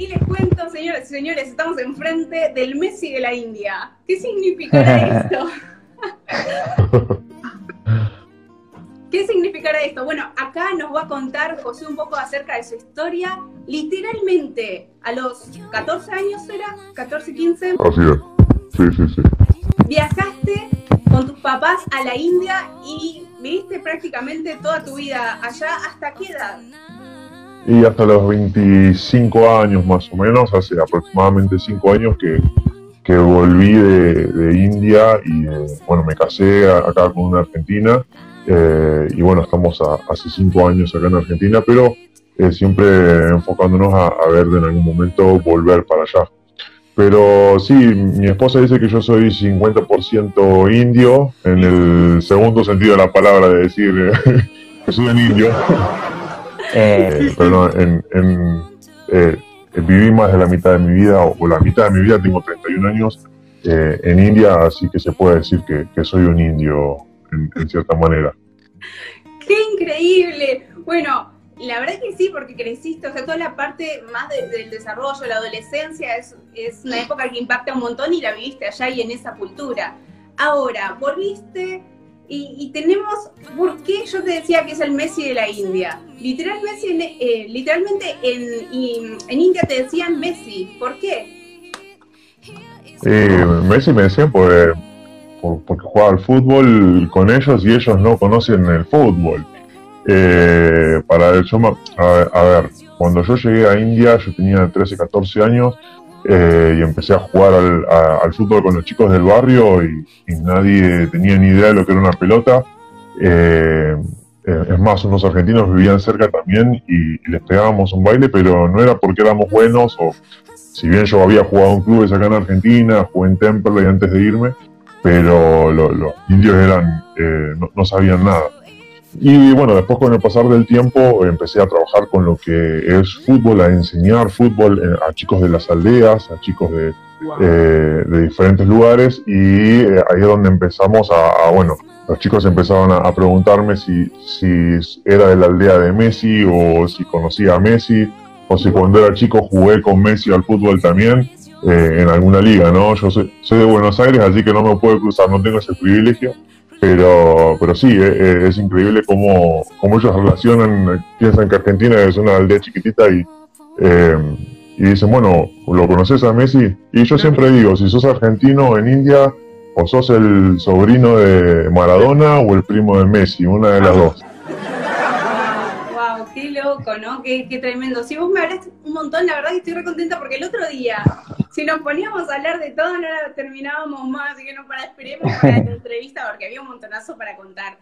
Y les cuento, señores y señores, estamos enfrente del Messi de la India. ¿Qué significará esto? ¿Qué significará esto? Bueno, acá nos va a contar José un poco acerca de su historia. Literalmente, a los 14 años era, 14, 15. Así es. Sí, sí, sí. Viajaste con tus papás a la India y viviste prácticamente toda tu vida allá. ¿Hasta qué edad? Y hasta los 25 años más o menos, hace aproximadamente 5 años que, que volví de, de India y eh, bueno, me casé acá con una argentina eh, y bueno, estamos hace 5 años acá en Argentina, pero eh, siempre enfocándonos a, a ver de en algún momento volver para allá. Pero sí, mi esposa dice que yo soy 50% indio, en el segundo sentido de la palabra de decir que soy un indio. Eh, pero no, en, en eh, viví más de la mitad de mi vida, o, la mitad de mi vida, tengo 31 años eh, en India, así que se puede decir que, que soy un indio en, en cierta manera. ¡Qué increíble! Bueno, la verdad que sí, porque creciste, o sea, toda la parte más de, del desarrollo, la adolescencia, es, es, una época que impacta un montón y la viviste allá y en esa cultura. Ahora, volviste y, y tenemos, ¿por qué yo te decía que es el Messi de la India? Literalmente, eh, literalmente en, en India te decían Messi, ¿por qué? Eh, Messi me decían por, por, porque jugaba al fútbol con ellos y ellos no conocen el fútbol. Eh, para yo, a, a, ver, cuando yo llegué a India, yo tenía 13, 14 años eh, y empecé a jugar al, fútbol con los chicos del barrio y, nadie tenía ni idea de lo que era una pelota. Eh, eh es más, unos argentinos vivían cerca también y, les pegábamos un baile, pero no era porque éramos buenos o si bien yo había jugado en clubes acá en Argentina, jugué en Temperley antes de irme, pero lo, los indios eran, eh, no sabían nada. Y bueno, después con el pasar del tiempo empecé a trabajar con lo que es fútbol, a enseñar fútbol a chicos de las aldeas, a chicos de, wow. eh, de diferentes lugares y eh, ahí es donde empezamos a, a, bueno, los chicos empezaban a, a preguntarme si, si, era de la aldea de Messi o si conocía a Messi o si cuando era chico jugué con Messi al fútbol también eh, en alguna liga, ¿no? Yo soy, soy de Buenos Aires, así que no me puedo cruzar, no tengo ese privilegio pero, pero sí, es, es increíble cómo, cómo, ellos relacionan, piensan que Argentina es una aldea chiquitita y, eh, y dicen, bueno, ¿lo conoces a Messi? Y yo siempre digo, si sos argentino en India, o sos el sobrino de Maradona o el primo de Messi, una de las dos. Wow, qué loco, ¿no? Qué, qué tremendo. Si vos me hablaste un montón, la verdad que estoy recontenta porque el otro día si nos poníamos a hablar de todo, no la terminábamos más, así que no para esperemos para la entrevista porque había un montonazo para contar.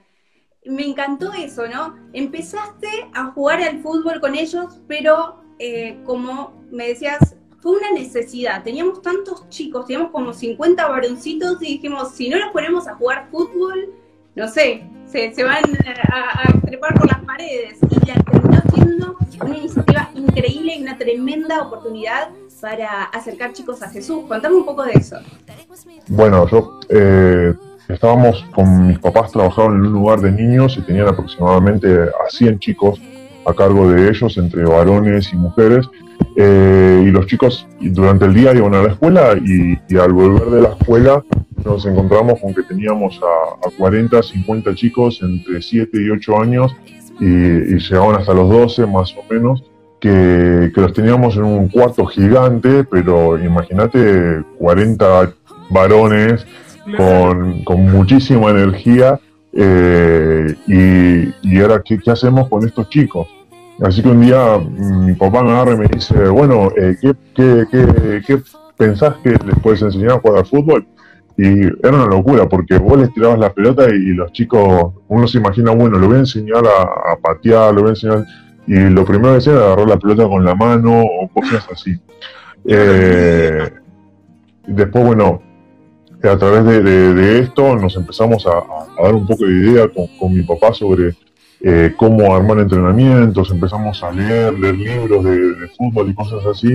Me encantó eso, ¿no? Empezaste a jugar al fútbol con ellos, pero eh, como me decías, fue una necesidad. Teníamos tantos chicos, teníamos como 50 varoncitos y dijimos, si no los ponemos a jugar fútbol, no sé, se, se van a, a, trepar por las paredes. Y la terminó siendo una iniciativa increíble y una tremenda oportunidad para acercar chicos a Jesús. Contame un poco de eso. Bueno, yo eh, estábamos con mis papás, trabajaban en un lugar de niños y tenían aproximadamente a 100 chicos a cargo de ellos, entre varones y mujeres. Eh, y los chicos durante el día iban a la escuela y, al volver de la escuela nos encontramos con que teníamos a, a 40, 50 chicos entre 7 y 8 años y, y llegaban hasta los 12 más o menos que, que, los teníamos en un cuarto gigante, pero imagínate 40 varones con, muchísima energía eh, y, y, ahora ¿qué, ¿qué, hacemos con estos chicos? Así que un día mi papá me agarra y me dice, bueno, eh, ¿qué, qué, qué, ¿qué pensás que les puedes enseñar a jugar al fútbol? Y era una locura, porque vos les tirabas la pelota y, los chicos, uno se imagina, bueno, lo voy a enseñar a, a patear, lo voy a enseñar y lo primero que hacía era agarrar la pelota con la mano o cosas así. Eh, después, bueno, a través de, de, esto nos empezamos a, dar un poco de idea con, mi papá sobre eh, cómo armar entrenamientos, empezamos a leer, leer libros de, fútbol y cosas así,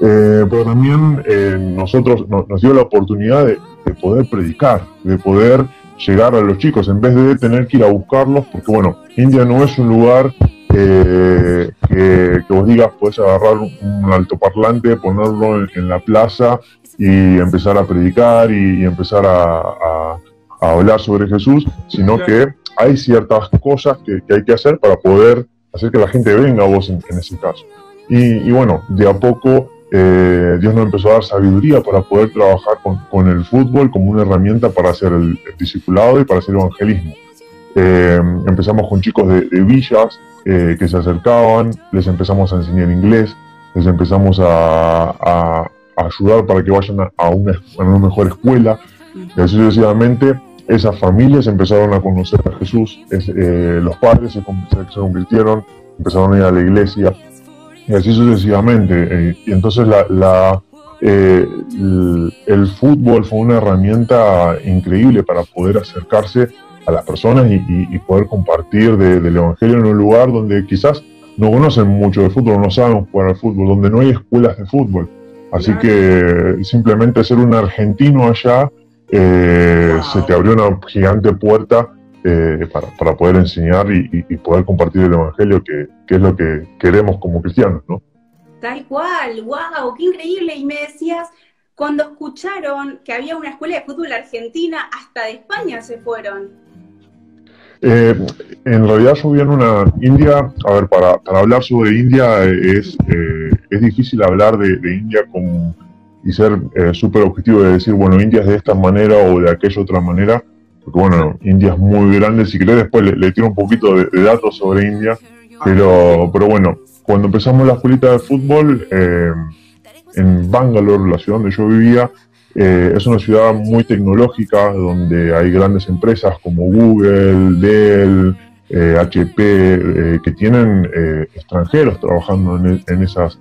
eh, pero también eh, nosotros no, nos dio la oportunidad de poder predicar, de poder llegar a los chicos en vez de tener que ir a buscarlos, porque bueno, India no es un lugar eh, que, vos digas, puedes agarrar un, altoparlante, ponerlo en, la plaza y empezar a predicar y, empezar a, hablar sobre Jesús, sino que hay ciertas cosas que, hay que hacer para poder hacer que la gente venga a vos en, ese caso. Y, bueno, de a poco eh, Dios nos empezó a dar sabiduría para poder trabajar con, el fútbol como una herramienta para hacer el, discipulado y para hacer evangelismo. Eh, empezamos con chicos de, villas eh, que se acercaban, les empezamos a enseñar inglés, les empezamos a, ayudar para que vayan a, una, mejor escuela. Y así sucesivamente, esas familias empezaron a conocer a Jesús, los padres se, se convirtieron, empezaron a ir a la iglesia, y así sucesivamente. Eh, y entonces la, eh, el, fútbol fue una herramienta increíble para poder acercarse a las personas y, poder compartir del Evangelio en un lugar donde quizás no conocen mucho de fútbol, no saben jugar al fútbol, donde no hay escuelas de fútbol. Así que simplemente ser un argentino allá eh, se te abrió una gigante puerta eh, para, poder enseñar y, poder compartir el Evangelio, que, es lo que queremos como cristianos, ¿no? Tal cual, wow, qué increíble. Y me decías, cuando escucharon que había una escuela de fútbol argentina, hasta de España se fueron. Eh, en realidad en una India, a ver, para, hablar sobre India es, eh, es difícil hablar de, India con, y ser súper objetivo de decir, bueno, India es de esta manera o de aquella otra manera, porque bueno, India es muy grande, si querés después le, tiro un poquito de, datos sobre India, pero, pero bueno, cuando empezamos la escuelita de fútbol, eh, en Bangalore, la ciudad donde yo vivía, eh, es una ciudad muy tecnológica, donde hay grandes empresas como Google, Dell, HP, eh, que tienen extranjeros trabajando en, esas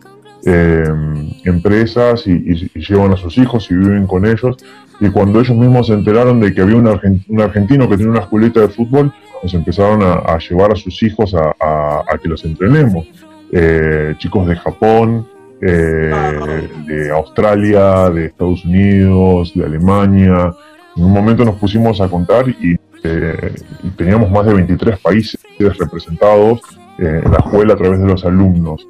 empresas y, llevan a sus hijos y viven con ellos. Y cuando ellos mismos se enteraron de que había un, argentino que tenía una escuelita de fútbol, nos empezaron a, llevar a sus hijos a, que los entrenemos. Eh, chicos de Japón, eh, de Australia, de Estados Unidos, de Alemania. En un momento nos pusimos a contar y eh, teníamos más de 23 países representados en la escuela a través de los alumnos.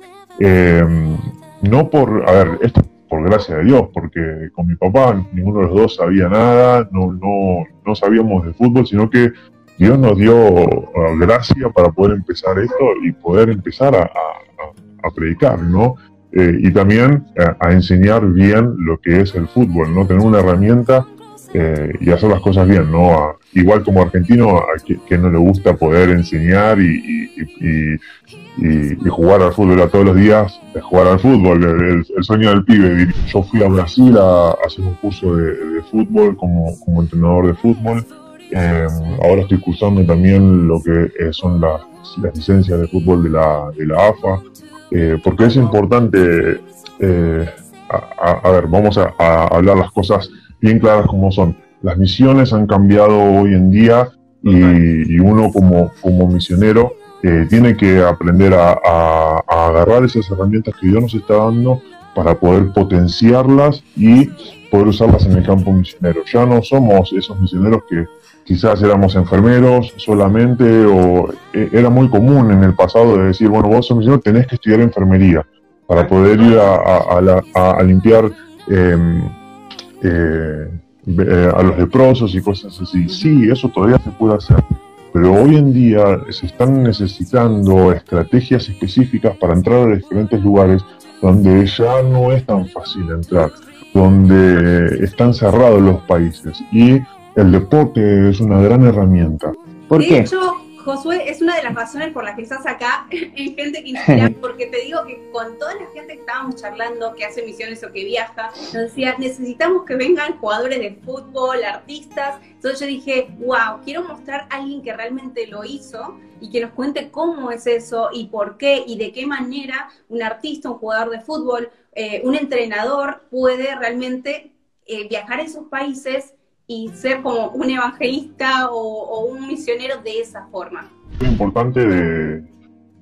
no por, a ver, esto por gracia de Dios, porque con mi papá ninguno de los dos sabía nada, no, no, no sabíamos de fútbol, sino que Dios nos dio uh, gracia para poder empezar esto y poder empezar a, predicar, ¿no? Eh, y también a, enseñar bien lo que es el fútbol, ¿no? Tener una herramienta eh, y hacer las cosas bien, ¿no? igual como argentino, a que, no le gusta poder enseñar y, jugar al fútbol a todos los días, jugar al fútbol, el, sueño del pibe. Yo fui a Brasil a, hacer un curso de, fútbol como, entrenador de fútbol. Eh, ahora estoy cursando también lo que eh, son las, licencias de fútbol de la, de la AFA, eh, porque es importante, a, ver, vamos a hablar las cosas bien claras como son. Las misiones han cambiado hoy en día y, uno como, como misionero eh, tiene que aprender a, agarrar esas herramientas que Dios nos está dando para poder potenciarlas y poder usarlas en el campo misionero. Ya no somos esos misioneros que quizás éramos enfermeros solamente o eh, era muy común en el pasado de decir, bueno, vos sos misionero, tenés que estudiar enfermería para poder ir a, limpiar em, eh, eh, a los leprosos y cosas así. Sí, eso todavía se puede hacer, pero hoy en día se están necesitando estrategias específicas para entrar a diferentes lugares donde ya no es tan fácil entrar, donde están cerrados los países y el deporte es una gran herramienta. ¿Por qué? Josué, es una de las razones por las que estás acá en Gente que Inspira, porque te digo que con toda la gente que estábamos charlando, que hace misiones o que viaja, nos decía, necesitamos que vengan jugadores de fútbol, artistas. Entonces yo dije, wow, quiero mostrar a alguien que realmente lo hizo y que nos cuente cómo es eso y por qué y de qué manera un artista, un jugador de fútbol, eh, un entrenador puede realmente eh, viajar a esos países y ser como un evangelista o, un misionero de esa forma. Es importante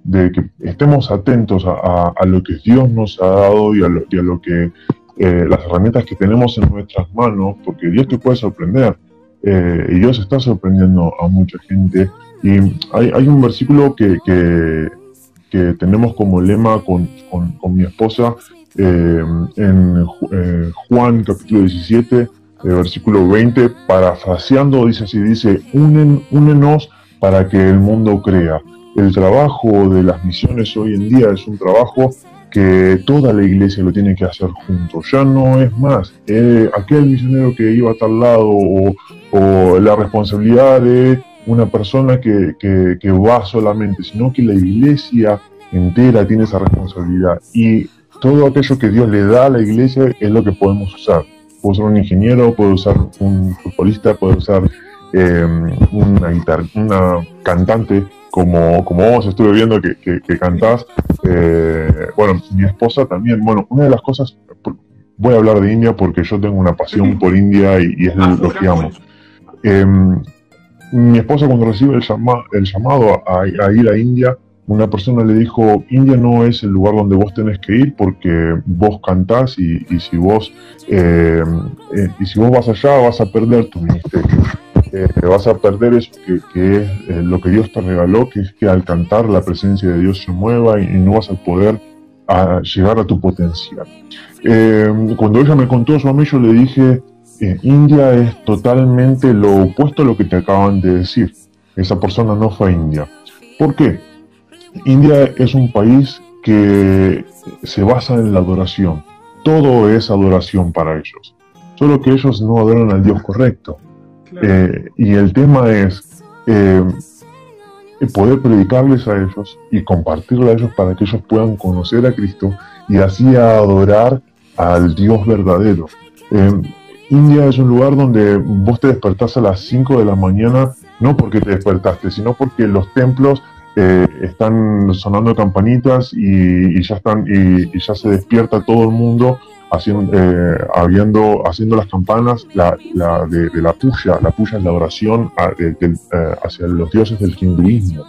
de, que estemos atentos a, lo que Dios nos ha dado y a lo, que eh, las herramientas que tenemos en nuestras manos, porque Dios te puede sorprender. Eh, y Dios está sorprendiendo a mucha gente. Y hay, un versículo que, que tenemos como lema con, con, mi esposa eh, en eh, Juan capítulo 17, versículo 20, parafraseando, dice así, dice, Unen, únenos para que el mundo crea. El trabajo de las misiones hoy en día es un trabajo que toda la iglesia lo tiene que hacer juntos. Ya no es más eh, aquel misionero que iba a tal lado o, la responsabilidad de una persona que, va solamente, sino que la iglesia entera tiene esa responsabilidad. Y todo aquello que Dios le da a la iglesia es lo que podemos usar. Puedo usar un ingeniero, puedo usar un futbolista, puedo usar eh, una, guitarra, una cantante, como, como vos estuve viendo que, que, cantás, eh, bueno, mi esposa también, bueno, una de las cosas, voy a hablar de India porque yo tengo una pasión por India y, es lo que amo. Em, mi esposa cuando recibe el, llama, el llamado a, ir a India, una persona le dijo, India no es el lugar donde vos tenés que ir porque vos cantás y, si vos eh, eh, y si vos vas allá vas a perder tu ministerio vas a perder eso que, es eh, lo que Dios te regaló, que es que al cantar la presencia de Dios se mueva y, no vas a poder llegar a tu potencial. Cuando ella me contó eso a mí, yo le dije, India es totalmente lo opuesto a lo que te acaban de decir. Esa persona no fue a India. ¿Por qué? India es un país que se basa en la adoración. Todo es adoración para ellos. Solo que ellos no adoran al Dios correcto. Eh, y el tema es eh, poder predicarles a ellos y compartirlo a ellos para que ellos puedan conocer a Cristo y así adorar al Dios verdadero. Eh, India es un lugar donde vos te despertás a las 5 de la mañana, no porque te despertaste, sino porque los templos están sonando campanitas y, ya están y, ya se despierta todo el mundo haciendo, eh, habiendo, haciendo las campanas la, la de, la puya. La puya es la oración eh, hacia los dioses del hinduismo.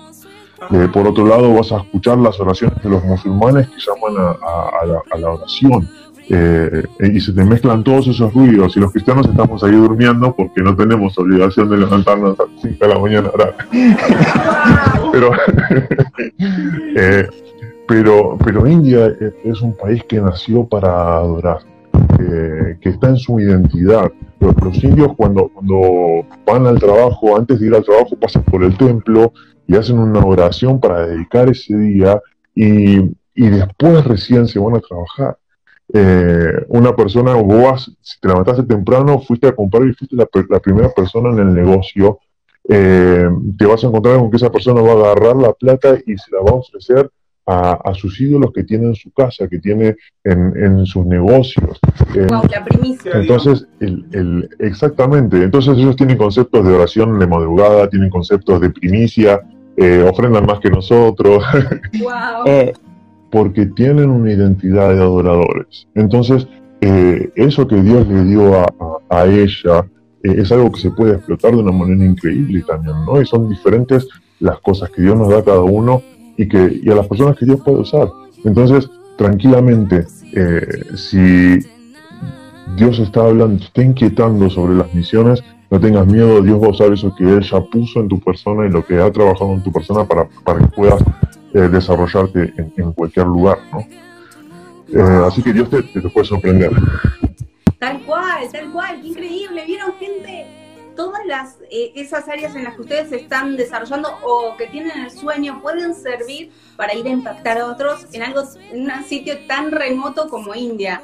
Eh, por otro lado, vas a escuchar las oraciones de los musulmanes que llaman a, la, oración. Y se te mezclan todos esos ruidos y los cristianos estamos ahí durmiendo porque no tenemos obligación de levantarnos a las 5 de la mañana. Pero pero, pero India es un país que nació para adorar, que está en su identidad. Los, los, indios cuando, cuando van al trabajo, antes de ir al trabajo, pasan por el templo y hacen una oración para dedicar ese día y, y después recién se van a trabajar. Eh, una persona, vos si te levantaste temprano, fuiste a comprar y fuiste la, la primera persona en el negocio, eh, te vas a encontrar con que esa persona va a agarrar la plata y se la va a ofrecer a, sus ídolos que tiene en su casa, que tiene en, sus negocios. la primicia. Entonces, el, exactamente, entonces ellos tienen conceptos de oración de madrugada, tienen conceptos de primicia, eh, ofrendan más que nosotros, eh, porque tienen una identidad de adoradores. Entonces, eh, eso que Dios le dio a, a ella es algo que se puede explotar de una manera increíble también, ¿no? Y son diferentes las cosas que Dios nos da a cada uno y, que, y a las personas que Dios puede usar. Entonces, tranquilamente, eh, si Dios está hablando, está inquietando sobre las misiones, no tengas miedo, Dios va a usar eso que Él ya puso en tu persona y lo que ha trabajado en tu persona para, para que puedas eh, desarrollarte en, cualquier lugar, ¿no? Eh, así que Dios te, te puede sorprender. Tal cual, tal cual, increíble. ¿Vieron gente? todas las, eh, esas áreas en las que ustedes están desarrollando o que tienen el sueño pueden servir para ir a impactar a otros en algo, en un sitio tan remoto como India.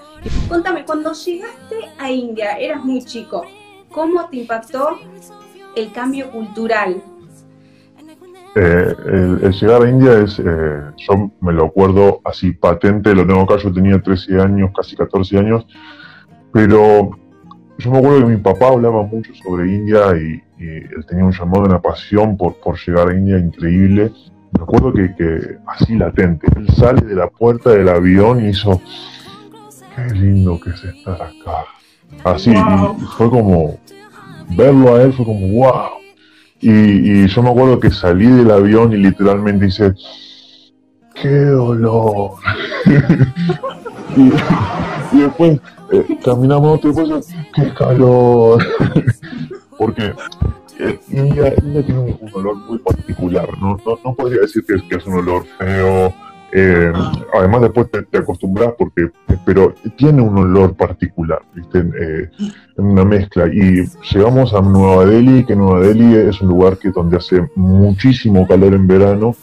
Contame, cuando llegaste a India, eras muy chico, ¿cómo te impactó el cambio cultural? Eh, el, llegar a India es, eh, yo me lo acuerdo así patente, lo tengo acá, yo tenía 13 años, casi 14 años, pero yo me acuerdo que mi papá hablaba mucho sobre India y, él tenía un llamado, una pasión por, por llegar a India increíble. Me acuerdo que, que, así latente, él sale de la puerta del avión y hizo, qué lindo que es estar acá. Así, fue como, verlo a él fue como, wow. Y, y yo me acuerdo que salí del avión y literalmente hice, qué dolor. y, y después eh, caminamos otro y ¡qué calor! Porque eh, India, tiene un, olor muy particular, no, no, podría decir que es, que es un olor feo, Eh, además después te, acostumbras porque, pero tiene un olor particular. Eh, una mezcla. Y llegamos a Nueva Delhi, que Nueva Delhi es un lugar que donde hace muchísimo calor en verano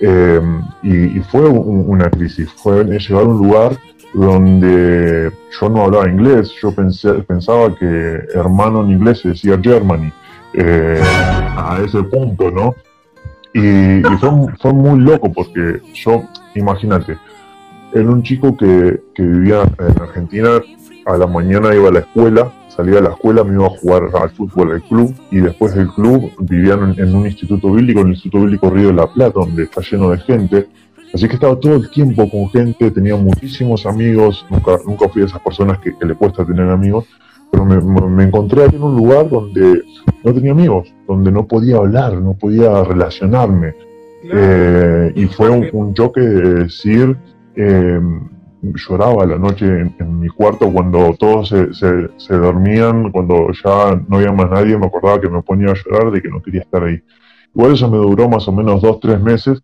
eh, y, fue un, una crisis. Fue llegar a un lugar donde yo no hablaba inglés, yo pensé, pensaba que hermano en inglés se decía Germany, a ese punto, ¿no? Y, y fue, fue, muy loco porque yo, imagínate, era un chico que, que, vivía en Argentina, a la mañana iba a la escuela, salía de la escuela, me iba a jugar al fútbol al club y después del club vivía en, un instituto bíblico, en el Instituto Bíblico Río de la Plata, donde está lleno de gente. Así que estaba todo el tiempo con gente, tenía muchísimos amigos, nunca, nunca fui de esas personas que le cuesta tener amigos, pero me, me, encontré en un lugar donde no tenía amigos, donde no podía hablar, no podía relacionarme. Claro. Eh, y fue un, un, choque de decir, eh, lloraba la noche en, en, mi cuarto cuando todos se, se, se, dormían, cuando ya no había más nadie, me acordaba que me ponía a llorar de que no quería estar ahí. Igual eso me duró más o menos dos, tres meses,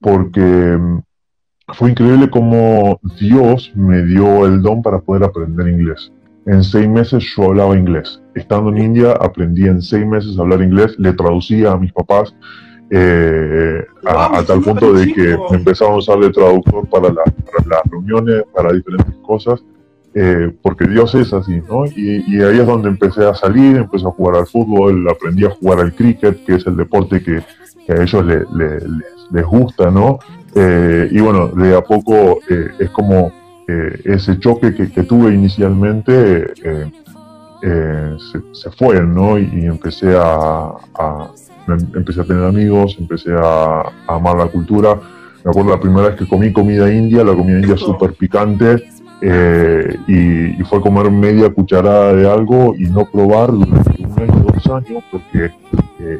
porque mm, fue increíble cómo Dios me dio el don para poder aprender inglés. En seis meses yo hablaba inglés. Estando en India aprendí en seis meses a hablar inglés, le traducía a mis papás eh, a, a, tal punto de que me a usar de traductor para, la, para las reuniones, para diferentes cosas, eh, porque Dios es así, ¿no? Y, y, ahí es donde empecé a salir, empecé a jugar al fútbol, aprendí a jugar al cricket, que es el deporte que, que a ellos le, le, les gusta, ¿no? Eh, y bueno, de a poco es como eh, ese choque que, que tuve inicialmente se, se, fue, ¿no? Y, y empecé a, a, empecé a tener amigos, empecé a, a, amar la cultura. Me acuerdo la primera vez que comí comida india, la comida india súper picante, y, y, fue comer media cucharada de algo y no probar durante un año, dos años, porque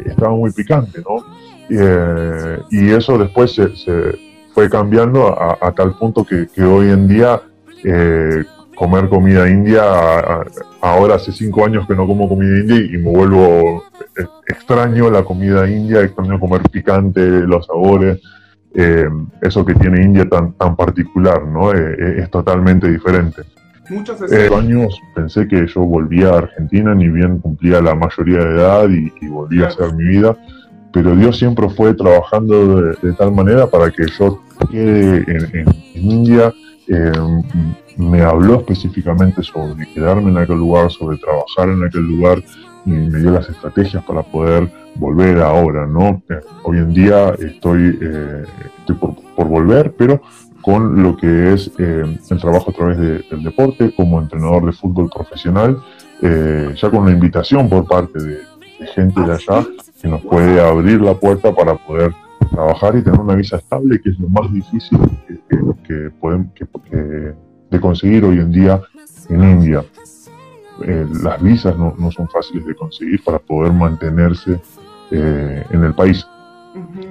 estaba muy picante, ¿no? Eh, y eso después se, se fue cambiando a, a, tal punto que, que hoy en día eh, comer comida india, a, ahora hace cinco años que no como comida india y me vuelvo eh, extraño la comida india, extraño comer picante, los sabores, eh, eso que tiene India tan, tan particular, ¿no? Eh, es totalmente diferente. Muchos eh, años pensé que yo volvía a Argentina, ni bien cumplía la mayoría de edad y, y volvía a hacer mi vida pero Dios siempre fue trabajando de, de tal manera para que yo quede en, en, en India. Eh, me habló específicamente sobre quedarme en aquel lugar, sobre trabajar en aquel lugar y me dio las estrategias para poder volver ahora, ¿no? Eh, hoy en día estoy, eh, estoy por, por, volver, pero con lo que es eh, el trabajo a través de, del deporte como entrenador de fútbol profesional, ya con una invitación por parte de, de gente de allá que nos puede abrir la puerta para poder trabajar y tener una visa estable, que es lo más difícil que, que, que que, de conseguir hoy en día en India. Eh, las visas no, no, son fáciles de conseguir para poder mantenerse eh, en el país.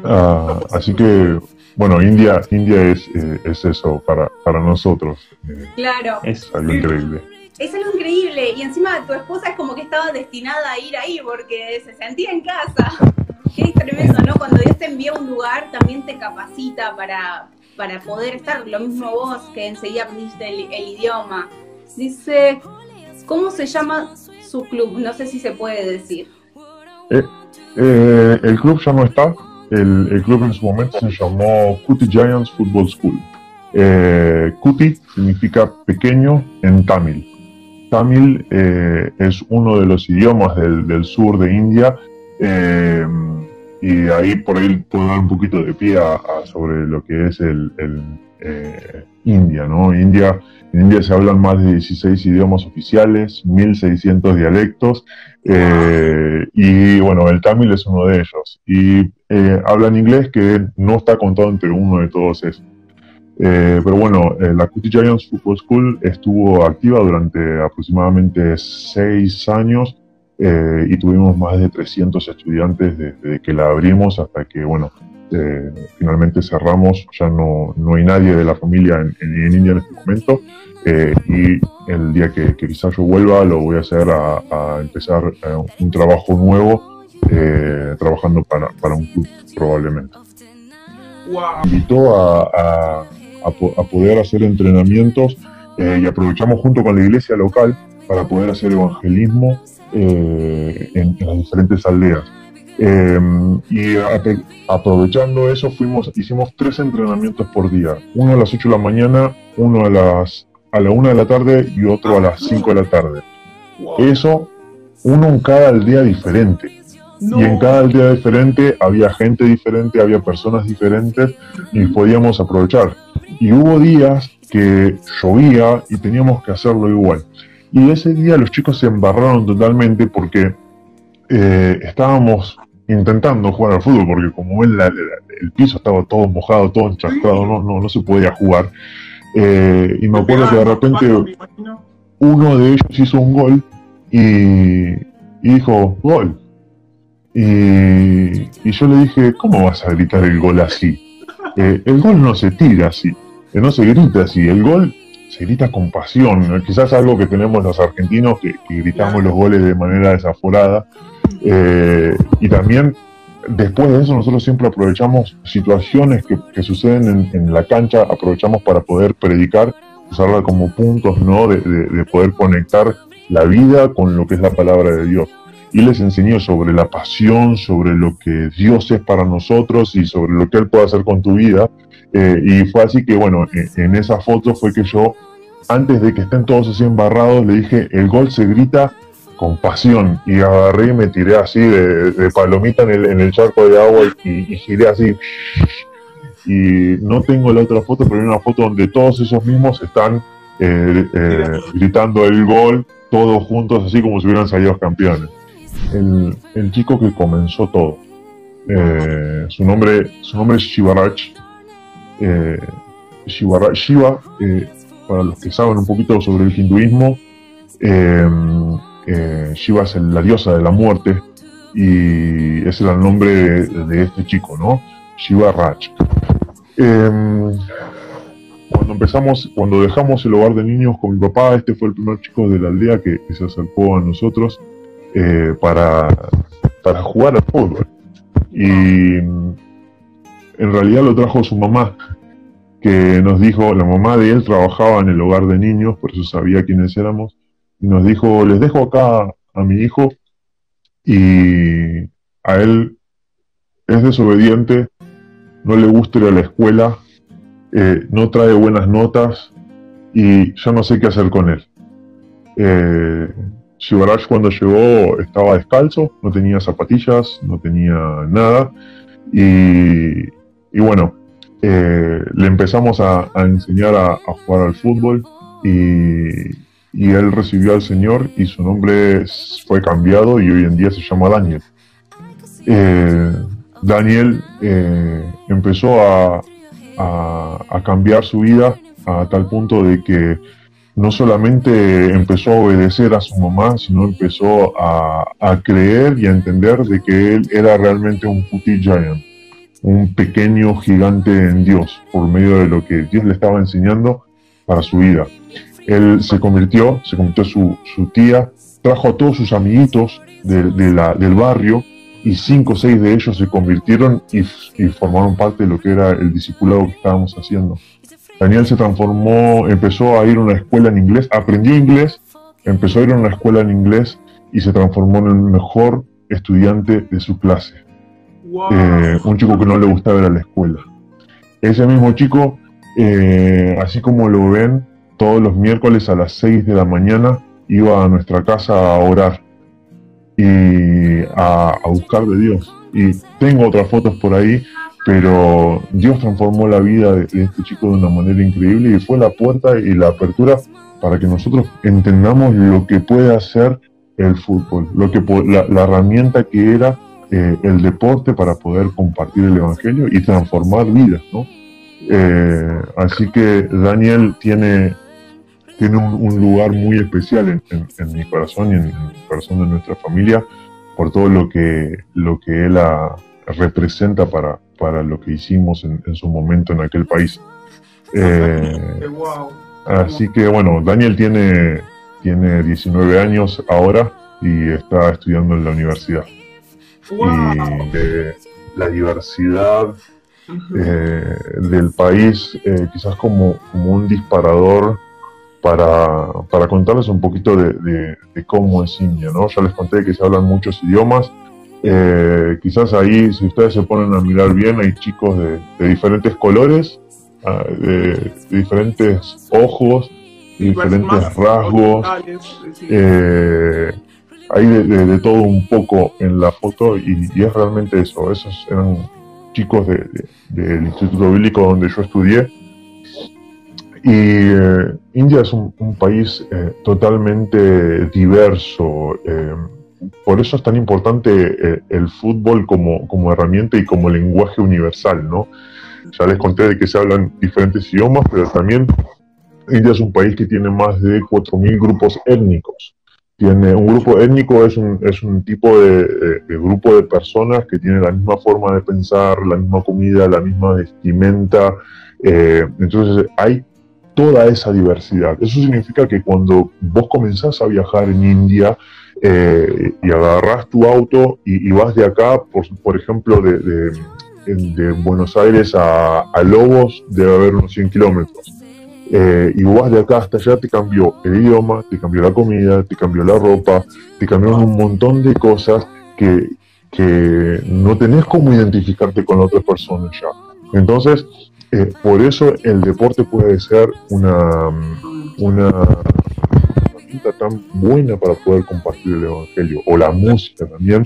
Uh, así que, bueno, India, India es, eh, es eso para, para nosotros. Eh, claro. Es algo increíble es algo increíble y encima tu esposa es como que estaba destinada a ir ahí porque se sentía en casa. Qué tremendo, ¿no? Cuando Dios te envía a un lugar también te capacita para, para poder estar. Lo mismo vos que enseguida aprendiste el, idioma. Dice, ¿cómo se llama su club? No sé si se puede decir. Eh, eh, el club ya no está. El, club en su momento se llamó Cutie Giants Football School. Eh, significa pequeño en tamil. Tamil eh, es uno de los idiomas del, sur de India eh, y ahí por ahí puedo dar un poquito de pie a, sobre lo que es el, eh, India, ¿no? India, en India se hablan más de 16 idiomas oficiales, 1600 dialectos eh, y bueno, el Tamil es uno de ellos y hablan inglés que no está contado entre uno de todos esos. Eh, pero bueno, eh, la Cutie Giants Football School estuvo activa durante aproximadamente seis años eh, y tuvimos más de 300 estudiantes desde que la abrimos hasta que, bueno, finalmente cerramos. Ya no, no hay nadie de la familia en, en, en India en este momento. Y el día que, que, quizás yo vuelva, lo voy a hacer a, a empezar un trabajo nuevo, trabajando para, para un club probablemente. invitó a, a, poder hacer entrenamientos eh, y aprovechamos junto con la iglesia local para poder hacer evangelismo eh, en, las diferentes aldeas. Eh, y aprovechando eso fuimos, hicimos tres entrenamientos por día, uno a las 8 de la mañana, uno a las a la 1 de la tarde y otro a las 5 de la tarde. Eso, uno en cada aldea diferente. Y en cada aldea diferente había gente diferente, había personas diferentes y podíamos aprovechar. Y hubo días que llovía y teníamos que hacerlo igual. Y ese día los chicos se embarraron totalmente porque eh, estábamos intentando jugar al fútbol, porque como ven, el piso estaba todo mojado, todo encharcado, no, no, no se podía jugar. Eh, y me acuerdo que de repente uno de ellos hizo un gol y, dijo, gol. Y, yo le dije, ¿cómo vas a gritar el gol así? Eh, el gol no se tira así, no se grita así, el gol se grita con pasión. Quizás algo que tenemos los argentinos, que, gritamos los goles de manera desaforada. Eh, y también después de eso nosotros siempre aprovechamos situaciones que, suceden en, la cancha, aprovechamos para poder predicar, usarla como puntos, ¿no? De, de, poder conectar la vida con lo que es la palabra de Dios. Y les enseñó sobre la pasión, sobre lo que Dios es para nosotros y sobre lo que Él puede hacer con tu vida. Eh, y fue así que, bueno, en, en esa foto fue que yo, antes de que estén todos así embarrados, le dije, el gol se grita con pasión y agarré y me tiré así de, palomita en el, charco de agua y, giré así. Y no tengo la otra foto, pero hay una foto donde todos esos mismos están eh, eh, gritando el gol, todos juntos, así como si hubieran salido campeones. El, chico que comenzó todo. Su nombre su nombre es Shivarach. Shiva, para los que saben un poquito sobre el hinduismo, eh, Shiva es la diosa de la muerte y ese era el nombre de, este chico, ¿no? Shiva Raj. Em, cuando empezamos, cuando dejamos el hogar de niños con mi papá, este fue el primer chico de la aldea que, se acercó a nosotros eh, para, para jugar al fútbol. Y en realidad lo trajo su mamá, que nos dijo, la mamá de él trabajaba en el hogar de niños, por eso sabía quiénes éramos, y nos dijo, les dejo acá a mi hijo y a él es desobediente, no le gusta ir a la escuela, eh, no trae buenas notas y yo no sé qué hacer con él. Eh, cuando llegó estaba descalzo, no tenía zapatillas, no tenía nada y, bueno, eh, le empezamos a, enseñar a, a, jugar al fútbol y, y él recibió al Señor y su nombre fue cambiado y hoy en día se llama Daniel. Eh, Daniel eh, empezó a, cambiar su vida a tal punto de que no solamente empezó a obedecer a su mamá, sino empezó a, creer y a entender de que él era realmente un puti giant, un pequeño gigante en Dios, por medio de lo que Dios le estaba enseñando para su vida él se convirtió, se convirtió su, su tía, trajo a todos sus amiguitos de, la, del barrio y cinco o seis de ellos se convirtieron y, formaron parte de lo que era el discipulado que estábamos haciendo. Daniel se transformó, empezó a ir a una escuela en inglés, aprendió inglés, empezó a ir a una escuela en inglés y se transformó en el mejor estudiante de su clase. Eh, un chico que no le gustaba ir a la escuela. Ese mismo chico, eh, así como lo ven, todos los miércoles a las 6 de la mañana iba a nuestra casa a orar y a, buscar de Dios. Y tengo otras fotos por ahí, pero Dios transformó la vida de, este chico de una manera increíble y fue la puerta y la apertura para que nosotros entendamos lo que puede hacer el fútbol, lo que la, herramienta que era eh, el deporte para poder compartir el evangelio y transformar vidas, ¿no? Eh, así que Daniel tiene tiene un, lugar muy especial en, mi corazón y en, el corazón de nuestra familia por todo lo que, lo que él representa para, para lo que hicimos en, su momento en aquel país. Eh, así que bueno, Daniel tiene, tiene 19 años ahora y está estudiando en la universidad. Y la diversidad eh, del país, eh, quizás como, como, un disparador para, para contarles un poquito de, cómo es India, ¿no? Ya les conté que se hablan muchos idiomas, eh, quizás ahí, si ustedes se ponen a mirar bien, hay chicos de, diferentes colores, ah, de, diferentes ojos, diferentes rasgos. Hay de, todo un poco en la foto y, es realmente eso. Esos eran chicos del Instituto Bíblico donde yo estudié. Y eh, India es un, país eh, totalmente diverso. Eh, por eso es tan importante el fútbol como, como, herramienta y como lenguaje universal, ¿no? Ya les conté de que se hablan diferentes idiomas, pero también India es un país que tiene más de 4.000 grupos étnicos. Tiene un grupo étnico, es un, es un tipo de, grupo de personas que tiene la misma forma de pensar, la misma comida, la misma vestimenta. Eh, entonces hay toda esa diversidad. Eso significa que cuando vos comenzás a viajar en India eh, y agarrás tu auto y, vas de acá, por, por ejemplo, de, de, Buenos Aires a, a Lobos, debe haber unos 100 kilómetros eh, y vas de acá hasta allá, te cambió el idioma, te cambió la comida, te cambió la ropa, te cambió un montón de cosas que, que no tenés cómo identificarte con otras personas ya. Entonces, eh, por eso el deporte puede ser una, una herramienta tan buena para poder compartir el Evangelio, o la música también,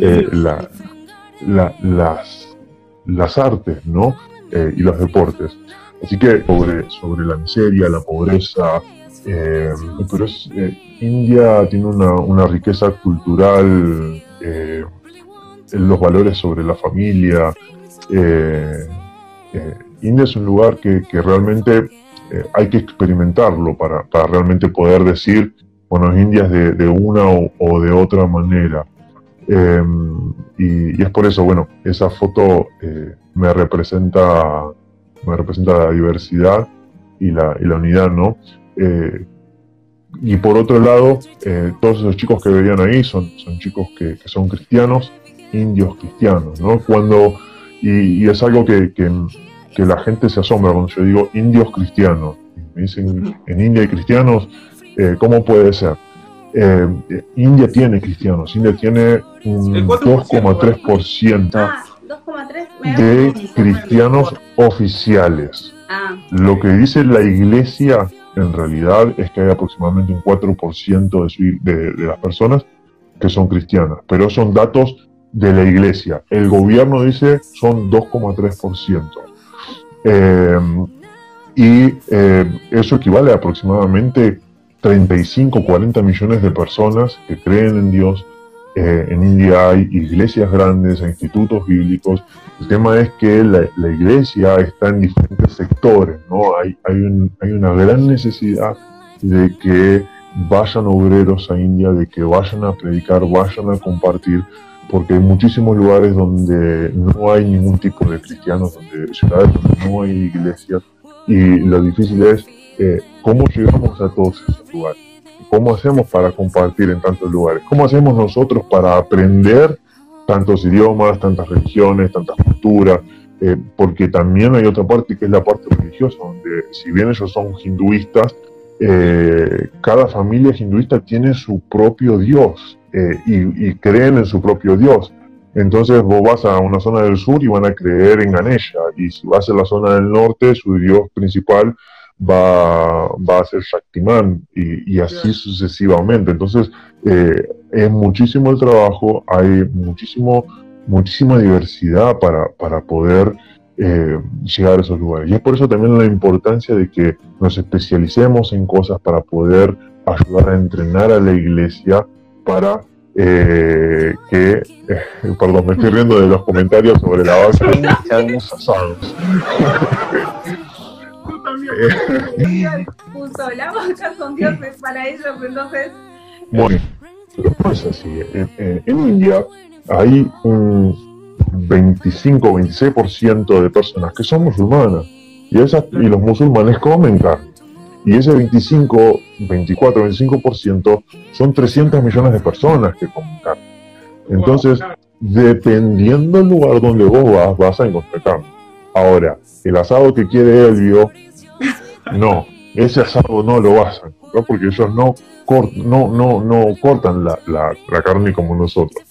eh, la, las, las artes, ¿no? y los deportes. Así que sobre, sobre la miseria, la pobreza, eh, pero eh, India tiene una, riqueza cultural, eh, los valores sobre la familia. India es un lugar que, realmente hay que experimentarlo para, realmente poder decir, bueno, India es de, una o, de otra manera. Y, es por eso, bueno, esa foto me representa representa la diversidad y la, y la unidad, ¿no? Eh, y por otro lado, eh, todos esos chicos que veían ahí son, son chicos que, son cristianos, indios cristianos, ¿no? Cuando, y, es algo que, que, la gente se asombra cuando yo digo indios cristianos. Me dicen, en India hay cristianos, eh, ¿cómo puede ser? India tiene cristianos, India tiene un 2,3% de cristianos oficiales. Ah. Lo que dice la iglesia en realidad es que hay aproximadamente un 4% de, de, las personas que son cristianas, pero son datos de la iglesia. El gobierno dice son 2,3%. Eh, y eh, eso equivale a aproximadamente 35, 40 millones de personas que creen en Dios, eh, en India hay iglesias grandes, institutos bíblicos. El tema es que la, iglesia está en diferentes sectores, ¿no? Hay, hay, hay, una gran necesidad de que vayan obreros a India, de que vayan a predicar, vayan a compartir, porque hay muchísimos lugares donde no hay ningún tipo de cristianos, donde ciudades donde no hay iglesias, y lo difícil es eh, cómo llegamos a todos esos lugares. ¿Cómo hacemos para compartir en tantos lugares? ¿Cómo hacemos nosotros para aprender tantos idiomas, tantas religiones, tantas culturas? Eh, porque también hay otra parte que es la parte religiosa, donde si bien ellos son hinduistas, eh, cada familia hinduista tiene su propio Dios eh, y, creen en su propio Dios. Entonces vos vas a una zona del sur y van a creer en Ganesha, y si vas a la zona del norte, su Dios principal va, va a ser Shaktiman y, y así sucesivamente. Entonces, eh, es muchísimo el trabajo, hay muchísimo, muchísima diversidad para, para poder eh, llegar a esos lugares. Y es por eso también la importancia de que nos especialicemos en cosas para poder ayudar a entrenar a la iglesia para eh, que, perdón, me estoy riendo de los comentarios sobre la base puso la vaca con dioses para ellos, entonces. Bueno, no es así. En, India hay un 25-26% de personas que son musulmanas y, esas, y los musulmanes comen carne. Y ese 25, 24, 25% son 300 millones de personas que comen carne. Entonces, dependiendo del lugar donde vos vas, vas a encontrar carne. Ahora, el asado que quiere Elvio, no, ese asado no lo a encontrar porque ellos no, no, no, no cortan la, la, carne como nosotros.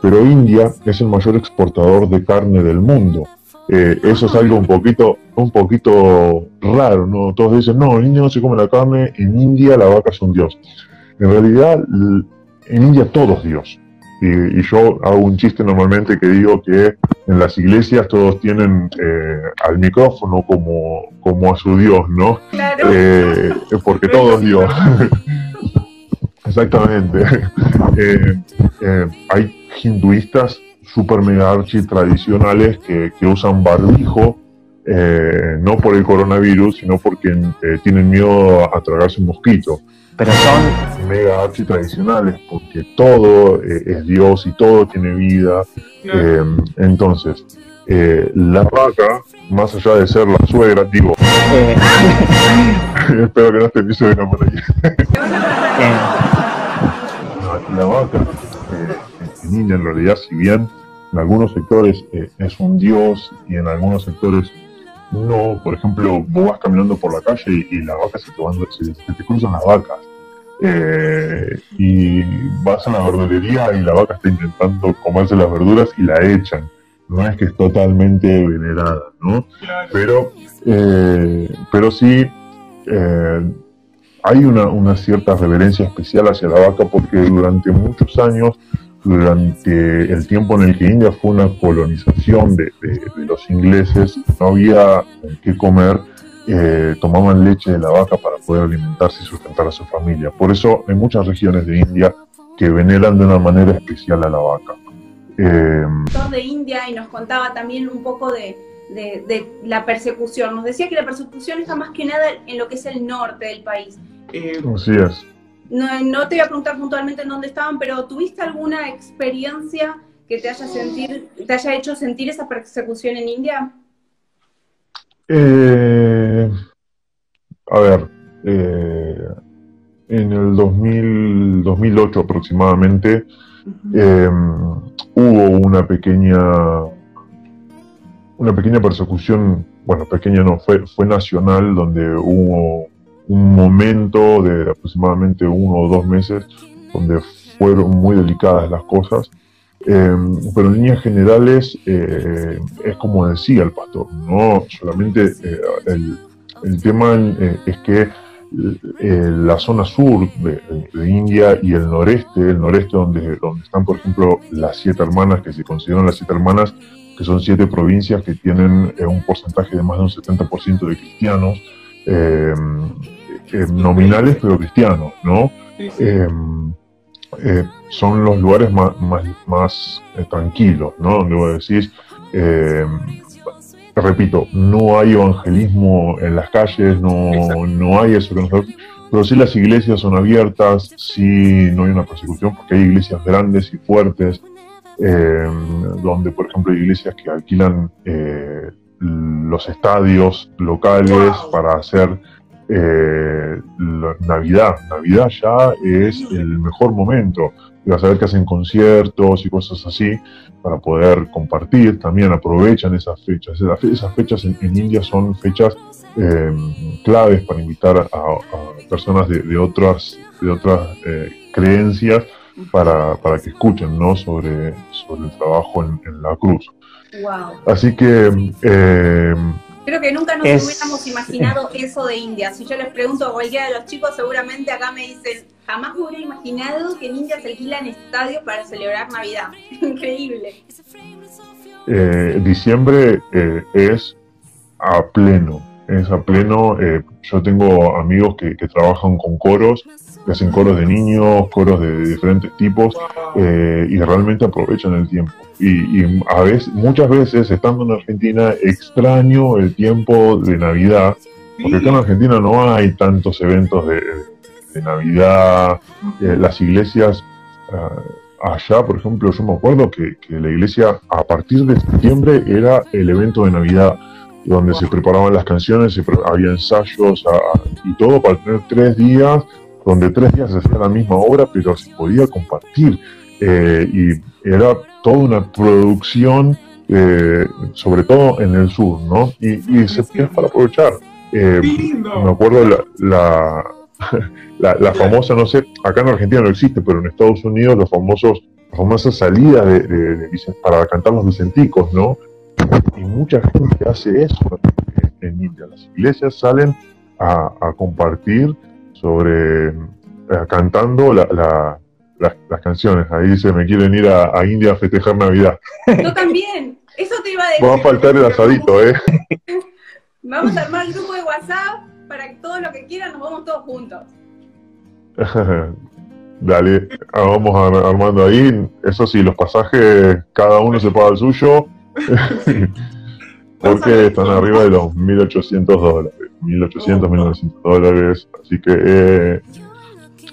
Pero India es el mayor exportador de carne del mundo. Eh, eso es algo un poquito, un poquito raro, ¿no? Todos dicen, no, India no se come la carne, en India la vaca es un dios. En realidad, en India todo es dios. Y, yo hago un chiste normalmente que digo que en las iglesias todos tienen eh, al micrófono como, como a su Dios, ¿no? Claro. Eh, porque todo es Dios. Exactamente. Eh, hay hinduistas super mega archi tradicionales que, que usan barbijo no por el coronavirus, sino porque tienen miedo a tragarse un mosquito pero son mega archi tradicionales porque todo eh, es Dios y todo tiene vida. Em, entonces, eh, la vaca, más allá de ser la suegra, digo, eh. espero que no esté mi suegra por ahí. la, vaca en India en realidad, si bien en algunos sectores es un dios y en algunos sectores no, por ejemplo, vos vas caminando por la calle y, la vaca se te, van, se, te cruzan las vacas. Eh, y vas a la verdulería y la vaca está intentando comerse las verduras y la echan. No es que es totalmente venerada, ¿no? Pero, eh, pero sí eh, hay una, una, cierta reverencia especial hacia la vaca porque durante muchos años, durante el tiempo en el que India fue una colonización de, de los ingleses, no había que comer eh, tomaban leche de la vaca para poder alimentarse y sustentar a su familia. Por eso hay muchas regiones de India que veneran de una manera especial a la vaca. Eh, de India y nos contaba también un poco de, la persecución. Nos decía que la persecución está más que nada en lo que es el norte del país. Eh, Así es. No, te voy a preguntar puntualmente en dónde estaban, pero ¿tuviste alguna experiencia que te haya, sentir, te haya hecho sentir esa persecución en India? Eh, a ver, eh, en el 2000, 2008 aproximadamente em, hubo una pequeña una pequeña persecución, bueno, pequeña no, fue, fue nacional, donde hubo un momento de aproximadamente uno o dos meses donde fueron muy delicadas las cosas. Em, pero en líneas generales eh, es como decía el pastor, no solamente eh, el, tema eh, es que la zona sur de, India y el noreste, el noreste donde, donde están por ejemplo las siete hermanas, que se consideran las siete hermanas, que son siete provincias que tienen un porcentaje de más de un 70% de cristianos, em, nominales pero cristianos, ¿no? Eh, son los lugares más, más, eh, tranquilos, ¿no? Donde vos decís, eh, repito, no hay evangelismo en las calles, no, no hay eso que nosotros... Pero sí las iglesias son abiertas, sí no hay una persecución porque hay iglesias grandes y fuertes, donde por ejemplo hay iglesias que alquilan los estadios locales para hacer eh, Navidad. Navidad ya es el mejor momento. Vas a ver que hacen conciertos y cosas así para poder compartir. También aprovechan esas fechas. Esas fechas en, India son fechas em, claves para invitar a, personas de, otras, de otras eh, creencias para, para, que escuchen ¿no? sobre, sobre el trabajo en, la cruz. Así que eh, Creo que nunca nos hubiéramos imaginado eso de India. Si yo les pregunto a cualquiera de los chicos, seguramente acá me dicen, jamás me hubiera imaginado que en India se alquilan estadios para celebrar Navidad. Increíble. Eh, diciembre eh, es a pleno, es a pleno. Eh, yo tengo amigos que, que trabajan con coros que hacen coros de niños, coros de diferentes tipos, eh, y realmente aprovechan el tiempo. Y, a veces, muchas veces, estando en Argentina, extraño el tiempo de Navidad, porque acá en Argentina no hay tantos eventos de, Navidad, eh, las iglesias... Ah, allá, por ejemplo, yo me acuerdo que, la iglesia a partir de septiembre era el evento de Navidad, donde se preparaban las canciones, había ensayos y todo para tener tres días donde tres días se hacía la misma obra, pero se podía compartir. Eh, y era toda una producción eh, sobre todo en el sur, ¿no? Y, y se es para aprovechar. Eh, me acuerdo la, la, la, famosa, no sé, acá en Argentina no existe, pero en Estados Unidos los famosos, las famosas salidas de, para cantar los vicenticos, ¿no? Y mucha gente hace eso en India. Las iglesias salen a, a compartir sobre, eh, cantando la, las canciones. Ahí dice, me quieren ir a, a, India a festejar Navidad. Yo también. Eso te iba a decir. Va a faltar el asadito, ¿eh? Vamos a armar el grupo de WhatsApp para que todo lo que quieran nos vamos todos juntos. Dale, vamos armando ahí. Eso sí, los pasajes, cada uno se paga el suyo. porque están arriba de los 1.800 dólares. 1.800, 1.900 dólares. Así que eh,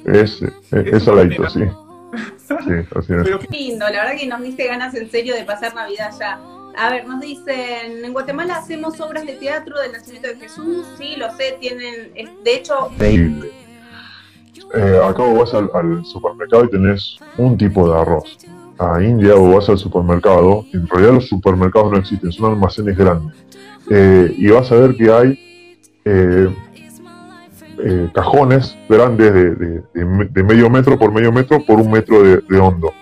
es, es, es saladito, sí. Sí, así es. Lindo, la verdad que nos diste ganas en serio de pasar Navidad ya. A ver, nos dicen, en Guatemala hacemos obras de teatro del nacimiento de Jesús, sí, lo sé, tienen, de hecho... Eh, acá vos vas al, supermercado y tenés un tipo de arroz. A India vos vas al supermercado, en realidad los supermercados no existen, son almacenes grandes. Eh, y vas a ver que hay eh, cajones grandes de, medio metro por medio metro por un metro de, hondo.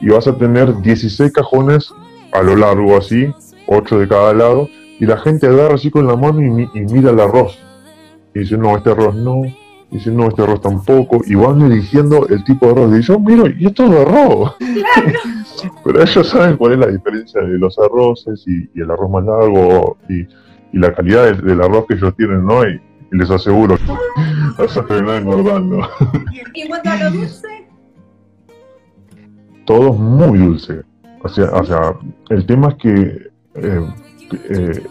Y vas a tener 16 cajones a lo largo así, 8 de cada lado, y la gente agarra así con la mano y, mira el arroz. Y dice, no, este arroz no, y dice, no, este arroz tampoco, y van eligiendo el tipo de arroz. Y yo, miro, y esto es arroz. Pero ellos saben cuál es la diferencia de los arroces y, el arroz más largo y, la calidad del, arroz que ellos tienen, ¿no? Y, les aseguro que vas a terminar engordando. ¿Y en cuanto a lo dulce? Todo es muy dulce. O sea, o sea el tema es que eh, eh,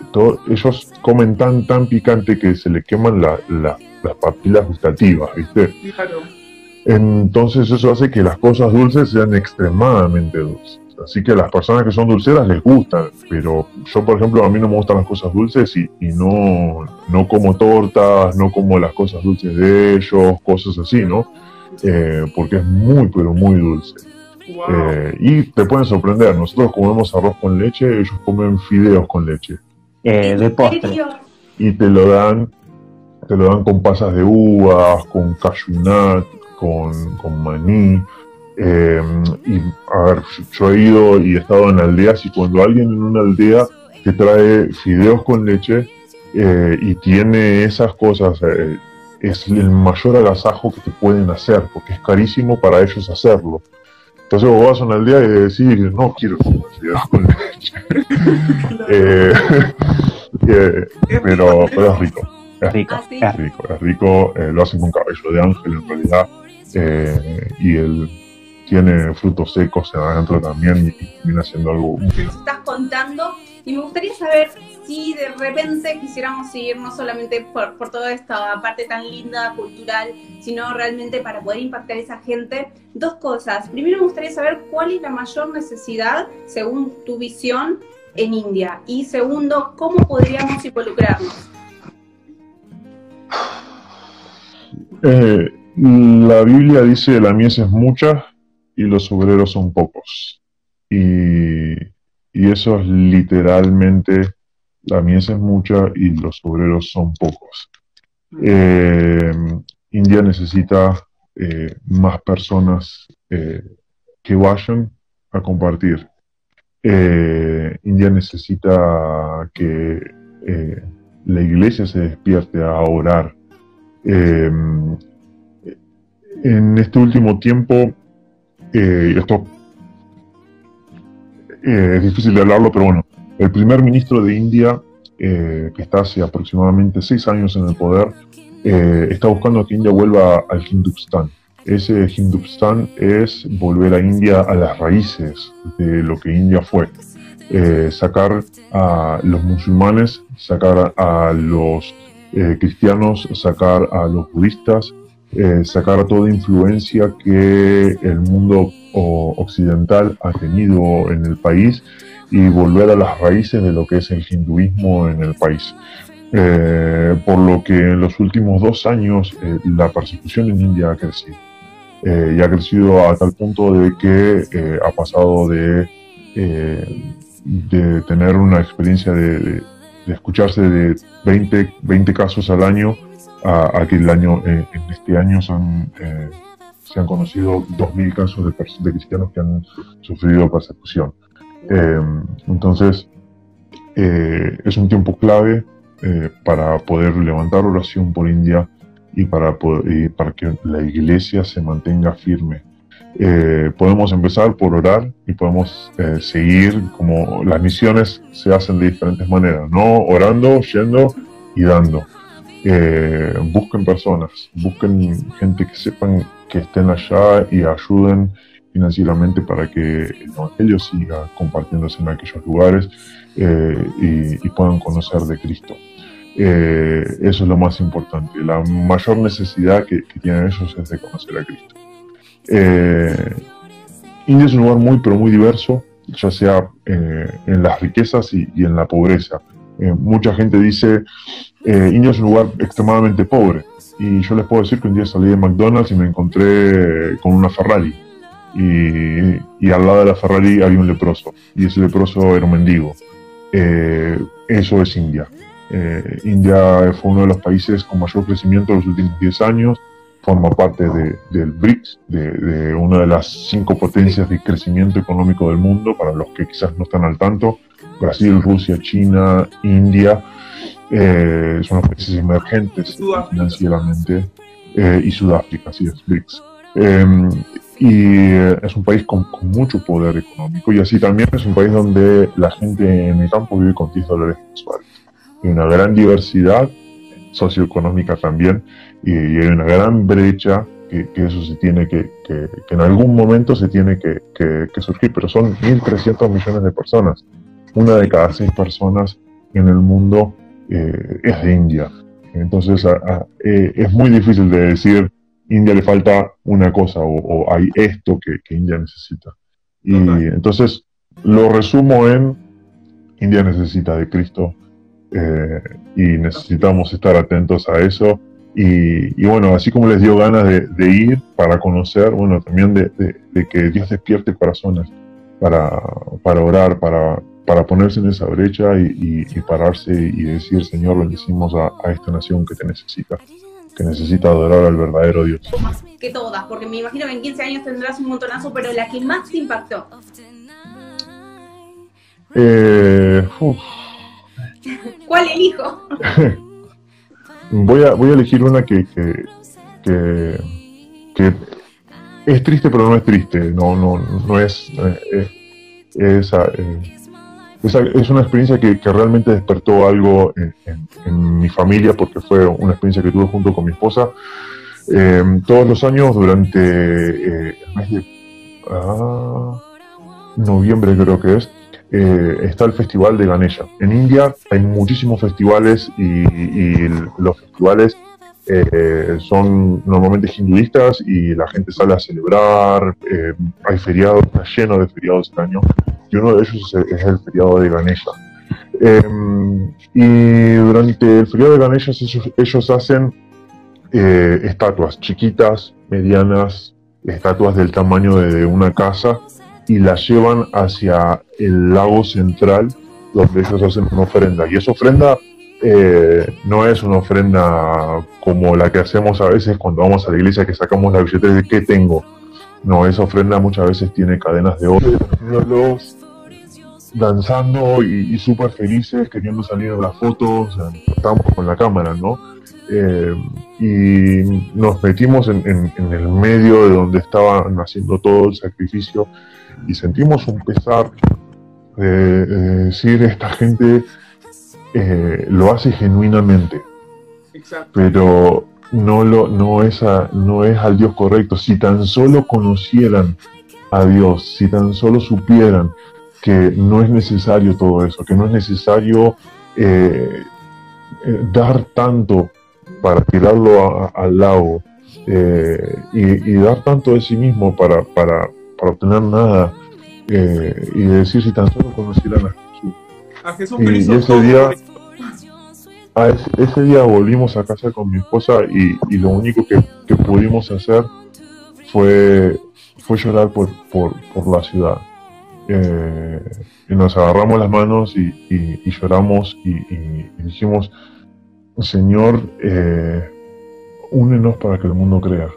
ellos comen tan tan picante que se le queman las papilas gustativas, ¿viste? Entonces eso hace que las cosas dulces sean extremadamente dulces. Así que a las personas que son dulceras les gustan, pero yo por ejemplo a mí no me gustan las cosas dulces y, no, no como tortas, no como las cosas dulces de ellos, cosas así, ¿no? Eh, porque es muy, pero muy dulce. Eh, y te pueden sorprender, nosotros comemos arroz con leche, ellos comen fideos con leche. Eh, de postre. Y te lo dan, te lo dan con pasas de uvas, con cashew con, maní. Eh, y a ver, yo he ido y he estado en aldeas y cuando alguien en una aldea te trae fideos con leche y tiene esas cosas, es el mayor agasajo que te pueden hacer, porque es carísimo para ellos hacerlo. Entonces vos vas a una aldea y decís, no quiero fideos con leche. Eh, eh, pero, pero es rico. Es rico, es rico, es rico. Eh, lo hacen con cabello de ángel en realidad. y él tiene frutos secos adentro también y viene haciendo algo. Nos estás contando y me gustaría saber si de repente quisiéramos seguir no solamente por, por toda esta parte tan linda, cultural, sino realmente para poder impactar a esa gente. Dos cosas. Primero me gustaría saber cuál es la mayor necesidad, según tu visión, en India. Y segundo, ¿cómo podríamos involucrarnos? Eh, la Biblia dice la mies es mucha y los obreros son pocos. Y, y eso es literalmente la mies es mucha y los obreros son pocos. Eh, India necesita eh, más personas que vayan a compartir. India necesita que la iglesia se despierte a orar. En este último tiempo, esto es difícil de hablarlo, pero bueno, el primer ministro de India, eh, que está hace aproximadamente seis años en el poder, eh, está buscando que India vuelva al Hindustán. Ese Hindustán es volver a India a las raíces de lo que India fue. Eh, sacar a los musulmanes, sacar a los cristianos, sacar a los budistas, sacar toda influencia que el mundo occidental ha tenido en el país y volver a las raíces de lo que es el hinduismo en el país. Eh, por lo que en los últimos dos años eh, la persecución en India ha crecido. Eh, y ha crecido a tal punto de que ha pasado de de tener una experiencia de, escucharse de 20, 20 casos al año a, que el año, en este año son, se han conocido 2.000 casos de, de, cristianos que han sufrido persecución. entonces, es un tiempo clave para poder levantar oración por India y para, poder, para que la iglesia se mantenga firme. Eh, podemos empezar por orar y podemos eh, seguir como las misiones se hacen de diferentes maneras, ¿no? Orando, yendo y dando. Eh, busquen personas, busquen gente que sepan que estén allá y ayuden financieramente para que el Evangelio siga compartiéndose en aquellos lugares y, puedan conocer de Cristo. Eso es lo más importante. La mayor necesidad que, tienen ellos es de conocer a Cristo. Eh, India es un lugar muy, pero muy diverso, ya sea eh, en las riquezas y, en la pobreza. mucha gente dice, India es un lugar extremadamente pobre. Y yo les puedo decir que un día salí de McDonald's y me encontré con una Ferrari. Y, y al lado de la Ferrari había un leproso. Y ese leproso era un mendigo. eso es India. Eh, India fue uno de los países con mayor crecimiento en los últimos 10 años, forma parte del BRICS, de, una de las cinco potencias de crecimiento económico del mundo, para los que quizás no están al tanto, Brasil, Rusia, China, India, eh, son los países emergentes financieramente, eh, y Sudáfrica, así es, BRICS. Em, y es un país con, mucho poder económico y así también es un país donde la gente en el campo vive con 10 dólares mensuales y una gran diversidad socioeconómica también y, hay una gran brecha que, eso se tiene que, que, en algún momento se tiene que, surgir, pero son 1.300 millones de personas. Una de cada seis personas en el mundo eh, es de India. Entonces eh, es muy difícil de decir India le falta una cosa o, hay esto que, India necesita. Y entonces lo resumo en India necesita de Cristo, eh, y necesitamos estar atentos a eso. Y, bueno, así como les dio ganas de, ir para conocer, bueno, también de, que Dios despierte corazones para, para orar, para, para ponerse en esa brecha y, pararse y decir, Señor, bendecimos a, a, esta nación que te necesita, que necesita adorar al verdadero Dios. Que todas, porque me imagino que en 15 años tendrás un montonazo, pero la que más te impactó. Eh, ¿Cuál elijo? voy, a, voy a elegir una que, que, es triste, pero no es triste. No, no, no es. Eh, es, eh, es, una experiencia que, realmente despertó algo en, mi familia, porque fue una experiencia que tuve junto con mi esposa. Eh, todos los años, durante el mes de ah, noviembre, creo que es, eh, está el Festival de Ganesha. En India hay muchísimos festivales y, los festivales eh, son normalmente hinduistas y la gente sale a celebrar, eh, hay feriados, está lleno de feriados este año y uno de ellos es, el feriado de Ganesha. Em, y durante el feriado de Ganesha ellos hacen estatuas chiquitas, medianas, estatuas del tamaño de una casa y la llevan hacia el lago central donde ellos hacen una ofrenda. Y esa ofrenda eh, no es una ofrenda como la que hacemos a veces cuando vamos a la iglesia que sacamos la billetera de qué tengo. No, esa ofrenda muchas veces tiene cadenas de oro. Los danzando y, súper felices, queriendo salir en las fotos, estamos con la cámara, ¿no? Eh, y nos metimos en, el medio de donde estaban haciendo todo el sacrificio y sentimos un pesar de, decir esta gente eh, lo hace genuinamente, pero no, lo, no, es no es al Dios correcto. Si tan solo conocieran a Dios, si tan solo supieran que no es necesario todo eso, que no es necesario eh, eh, dar tanto para tirarlo al lago y, dar tanto de sí mismo para, para, para obtener nada eh, y decir si tan solo conocieran a Jesús. y, ese día, ese, día volvimos a casa con mi esposa y, lo único que, pudimos hacer fue, fue llorar por, por, la ciudad. eh, y nos agarramos las manos y, y- y lloramos y dijimos, Señor, eh, únenos para que el mundo crea.